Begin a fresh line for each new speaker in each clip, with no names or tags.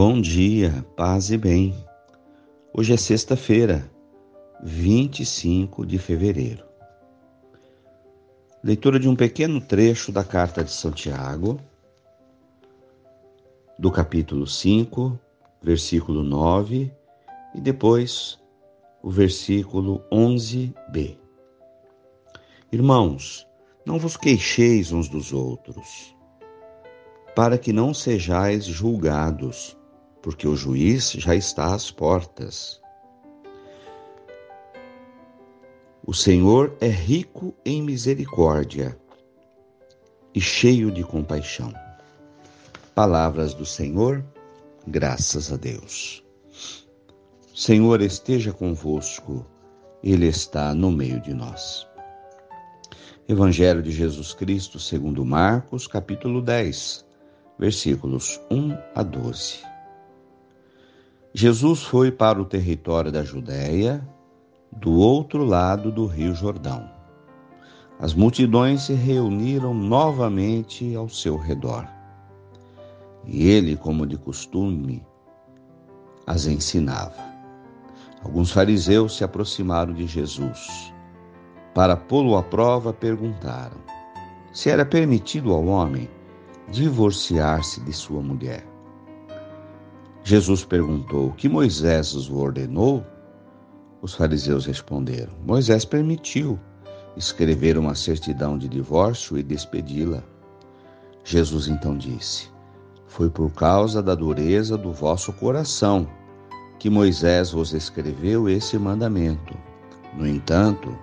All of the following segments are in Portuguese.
Bom dia, paz e bem. Hoje é sexta-feira, 25 de fevereiro. Leitura de um pequeno trecho da carta de Santiago, do capítulo 5, versículo 9, e depois o versículo 11b. Irmãos, não vos queixeis uns dos outros, para que não sejais julgados porque o juiz já está às portas. O Senhor é rico em misericórdia e cheio de compaixão. Palavras do Senhor, graças a Deus. Senhor esteja convosco, Ele está no meio de nós. Evangelho de Jesus Cristo, segundo Marcos, capítulo 10, versículos 1 a 12. Jesus foi para o território da Judéia, do outro lado do Rio Jordão. As multidões se reuniram novamente ao seu redor. E ele, como de costume, as ensinava. Alguns fariseus se aproximaram de Jesus. Para pô-lo à prova, perguntaram se era permitido ao homem divorciar-se de sua mulher. Jesus perguntou: Que Moisés os ordenou? Os fariseus responderam: Moisés permitiu escrever uma certidão de divórcio e despedi-la. Jesus então disse: Foi por causa da dureza do vosso coração que Moisés vos escreveu esse mandamento. No entanto,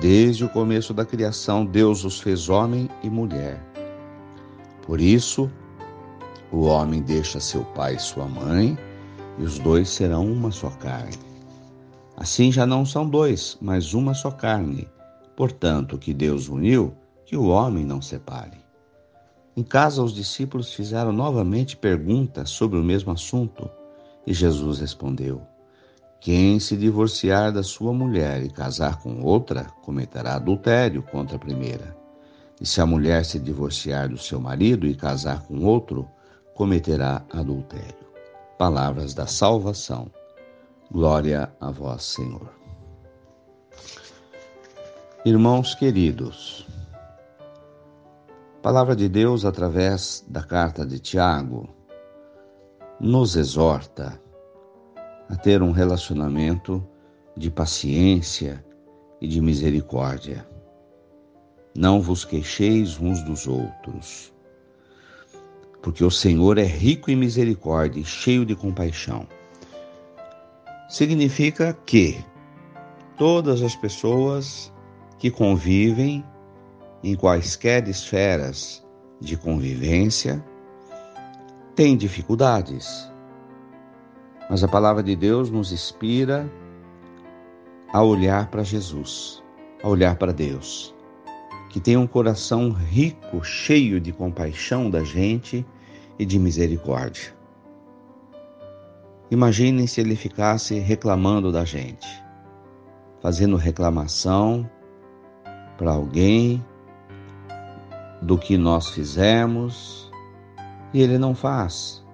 desde o começo da criação, Deus os fez homem e mulher. Por isso, o homem deixa seu pai e sua mãe, e os dois serão uma só carne. Assim já não são dois, mas uma só carne. Portanto, o que Deus uniu, que o homem não separe. Em casa, os discípulos fizeram novamente perguntas sobre o mesmo assunto, e Jesus respondeu: Quem se divorciar da sua mulher e casar com outra, cometerá adultério contra a primeira. E se a mulher se divorciar do seu marido e casar com outro, cometerá adultério. Palavras da salvação. Glória a vós, Senhor. Irmãos queridos, Palavra de Deus através da carta de Tiago nos exorta a ter um relacionamento de paciência e de misericórdia. Não vos queixeis uns dos outros porque o Senhor é rico em misericórdia e cheio de compaixão. Significa que todas as pessoas que convivem em quaisquer esferas de convivência têm dificuldades. Mas a palavra de Deus nos inspira a olhar para Jesus, a olhar para Deus que tem um coração rico, cheio de compaixão da gente e de misericórdia. Imaginem se ele ficasse reclamando da gente, fazendo reclamação para alguém do que nós fizemos e ele não faz.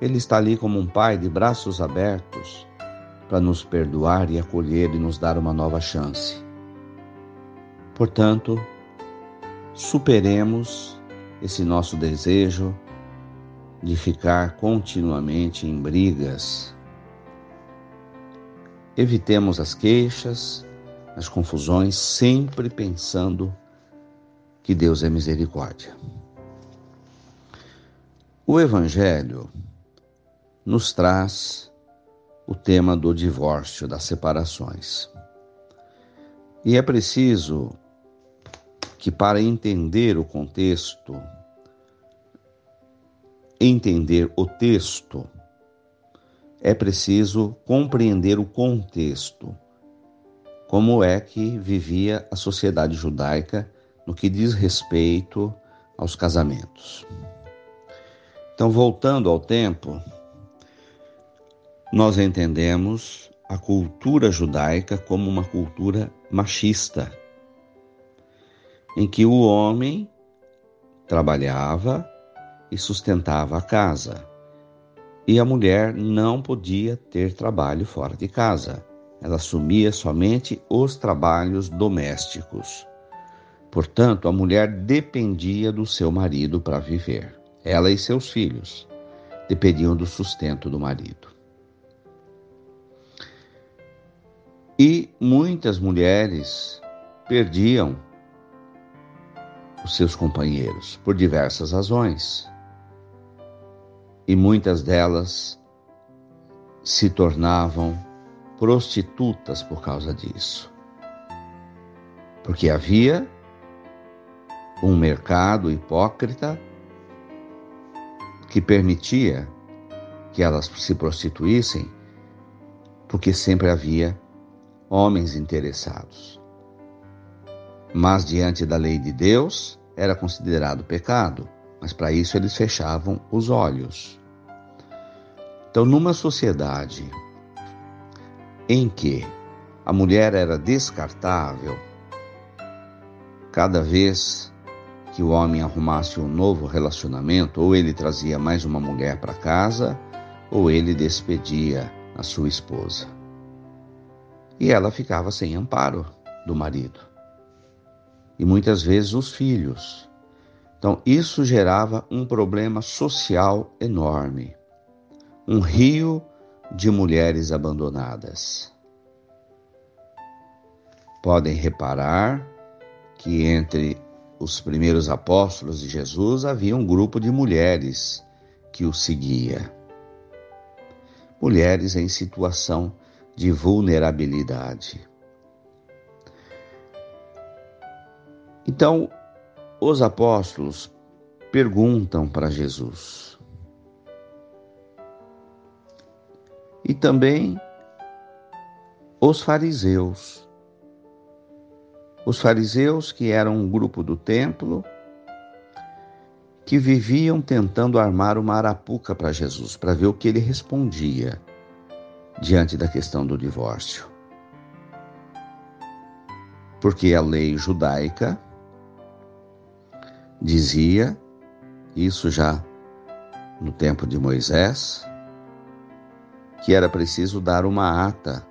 Ele está ali como um pai de braços abertos para nos perdoar e acolher e nos dar uma nova chance. Portanto, superemos esse nosso desejo de ficar continuamente em brigas. Evitemos as queixas, as confusões, sempre pensando que Deus é misericórdia. O Evangelho nos traz o tema do divórcio, das separações. E é preciso que para entender o contexto, entender o texto, é preciso compreender o contexto, como é que vivia a sociedade judaica no que diz respeito aos casamentos. Então, voltando ao tempo, nós entendemos a cultura judaica como uma cultura machista em que o homem trabalhava e sustentava a casa, E a mulher não podia ter trabalho fora de casa. Ela assumia somente os trabalhos domésticos. Portanto, a mulher dependia do seu marido para viver. Ela e seus filhos dependiam do sustento do marido. E muitas mulheres perdiam os seus companheiros por diversas razões. E muitas delas se tornavam prostitutas por causa disso. Porque havia um mercado hipócrita que permitia que elas se prostituíssem, porque sempre havia homens interessados. Mas diante da lei de Deus era considerado pecado, mas para isso eles fechavam os olhos. Então, numa sociedade em que a mulher era descartável, cada vez que o homem arrumasse um novo relacionamento, ou ele trazia mais uma mulher para casa, ou ele despedia a sua esposa. E ela ficava sem amparo do marido. E muitas vezes os filhos. Então, isso gerava um problema social enorme. Um rio de mulheres abandonadas. Podem reparar que entre os primeiros apóstolos de Jesus, havia um grupo de mulheres que o seguia. Mulheres em situação de vulnerabilidade. Então, os apóstolos perguntam para Jesus. E também os fariseus os fariseus, que eram um grupo do templo, que viviam tentando armar uma arapuca para Jesus, para ver o que ele respondia diante da questão do divórcio. Porque a lei judaica dizia, isso já no tempo de Moisés, que era preciso dar uma ata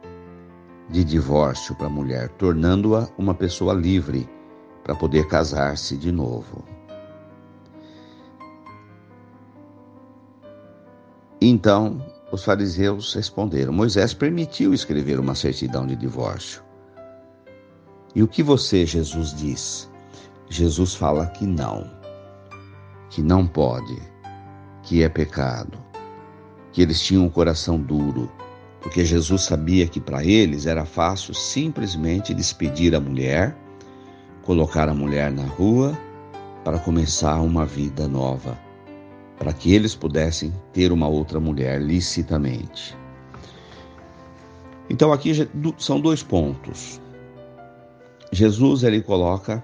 de divórcio para a mulher, tornando-a uma pessoa livre para poder casar-se de novo. Então, os fariseus responderam: Moisés permitiu escrever uma certidão de divórcio. E o que você, Jesus, diz? Jesus fala que não, que não pode, que é pecado, que eles tinham um coração duro, porque Jesus sabia que para eles era fácil simplesmente despedir a mulher, colocar a mulher na rua para começar uma vida nova, para que eles pudessem ter uma outra mulher licitamente. Então aqui são dois pontos. Jesus ele coloca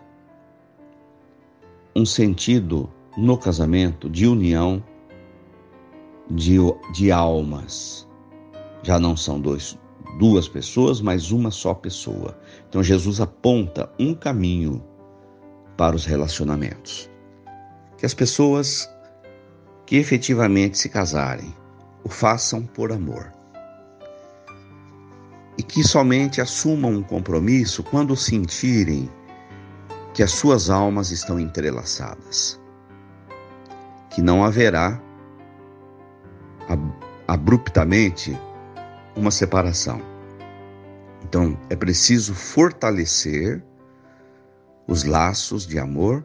um sentido no casamento de união de, de almas já não são dois, duas pessoas, mas uma só pessoa. Então Jesus aponta um caminho para os relacionamentos. Que as pessoas que efetivamente se casarem o façam por amor. E que somente assumam um compromisso quando sentirem que as suas almas estão entrelaçadas. Que não haverá abruptamente uma separação. Então, é preciso fortalecer os laços de amor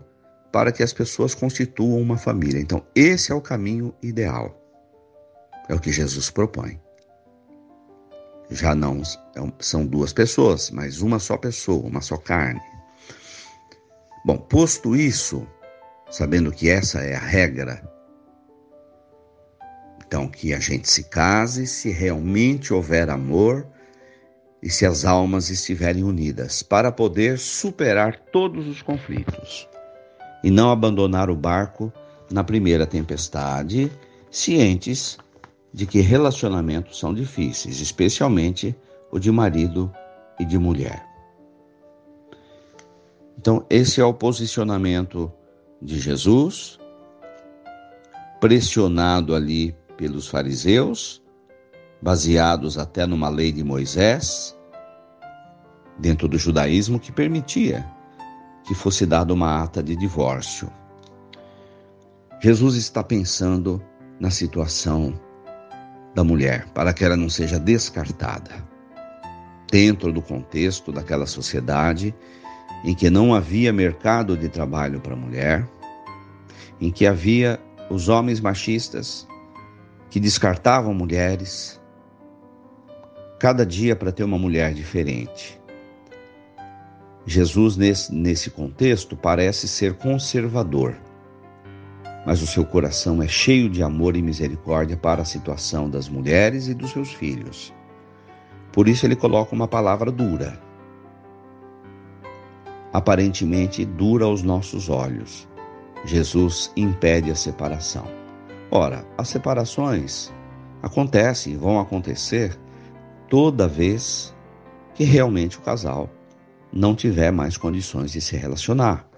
para que as pessoas constituam uma família. Então, esse é o caminho ideal. É o que Jesus propõe. Já não é são duas pessoas, mas uma só pessoa, uma só carne. Bom, posto isso, sabendo que essa é a regra, então, que a gente se case se realmente houver amor e se as almas estiverem unidas, para poder superar todos os conflitos e não abandonar o barco na primeira tempestade, cientes de que relacionamentos são difíceis, especialmente o de marido e de mulher. Então, esse é o posicionamento de Jesus, pressionado ali pelos fariseus, baseados até numa lei de Moisés, dentro do judaísmo que permitia que fosse dada uma ata de divórcio. Jesus está pensando na situação da mulher, para que ela não seja descartada. Dentro do contexto daquela sociedade em que não havia mercado de trabalho para mulher, em que havia os homens machistas que descartavam mulheres, cada dia para ter uma mulher diferente. Jesus, nesse, nesse contexto, parece ser conservador, mas o seu coração é cheio de amor e misericórdia para a situação das mulheres e dos seus filhos. Por isso, ele coloca uma palavra dura. Aparentemente dura aos nossos olhos. Jesus impede a separação. Ora, as separações acontecem vão acontecer toda vez que realmente o casal não tiver mais condições de se relacionar.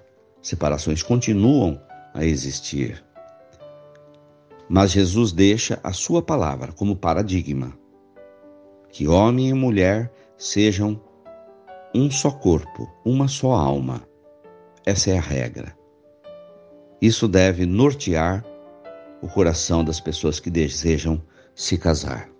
Separações continuam a existir. Mas Jesus deixa a sua palavra como paradigma: que homem e mulher sejam um só corpo, uma só alma. Essa é a regra. Isso deve nortear o coração das pessoas que desejam se casar.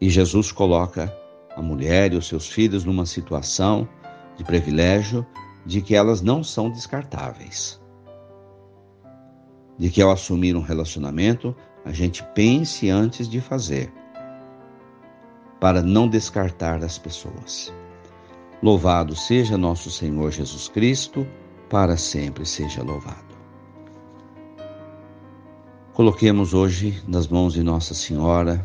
E Jesus coloca a mulher e os seus filhos numa situação de privilégio de que elas não são descartáveis. De que ao assumir um relacionamento, a gente pense antes de fazer, para não descartar as pessoas. Louvado seja nosso Senhor Jesus Cristo, para sempre seja louvado. Coloquemos hoje nas mãos de Nossa Senhora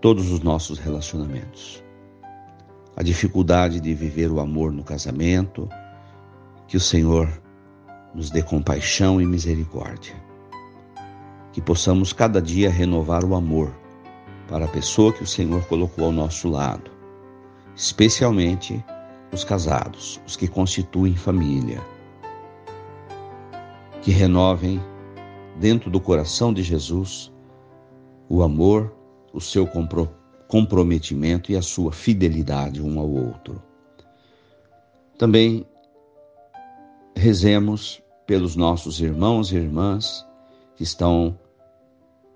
todos os nossos relacionamentos. A dificuldade de viver o amor no casamento, que o Senhor nos dê compaixão e misericórdia. Que possamos cada dia renovar o amor para a pessoa que o Senhor colocou ao nosso lado, especialmente os casados, os que constituem família. Que renovem dentro do coração de Jesus o amor o seu comprometimento e a sua fidelidade um ao outro. Também rezemos pelos nossos irmãos e irmãs que estão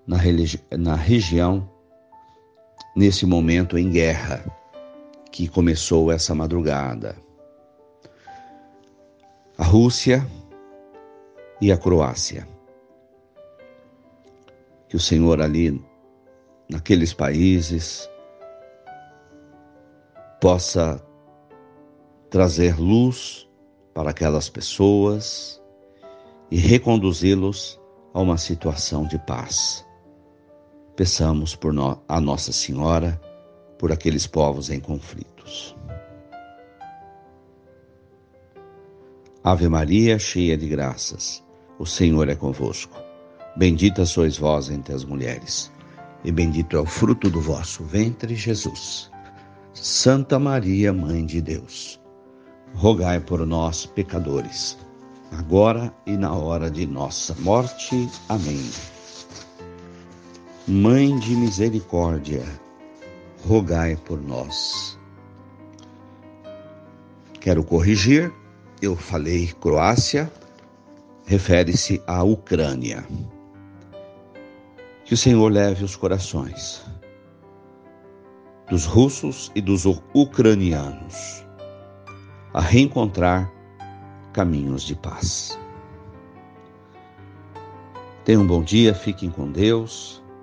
na, na região nesse momento em guerra que começou essa madrugada. A Rússia e a Croácia. Que o Senhor ali naqueles países, possa trazer luz para aquelas pessoas e reconduzi-los a uma situação de paz. Peçamos por no, a Nossa Senhora por aqueles povos em conflitos. Ave Maria, cheia de graças, o Senhor é convosco. Bendita sois vós entre as mulheres e bendito é o fruto do vosso ventre, Jesus. Santa Maria, Mãe de Deus, rogai por nós, pecadores, agora e na hora de nossa morte. Amém. Mãe de misericórdia, rogai por nós. Quero corrigir, eu falei Croácia, refere-se à Ucrânia. Que o Senhor leve os corações dos russos e dos ucranianos a reencontrar caminhos de paz. Tenham um bom dia, fiquem com Deus,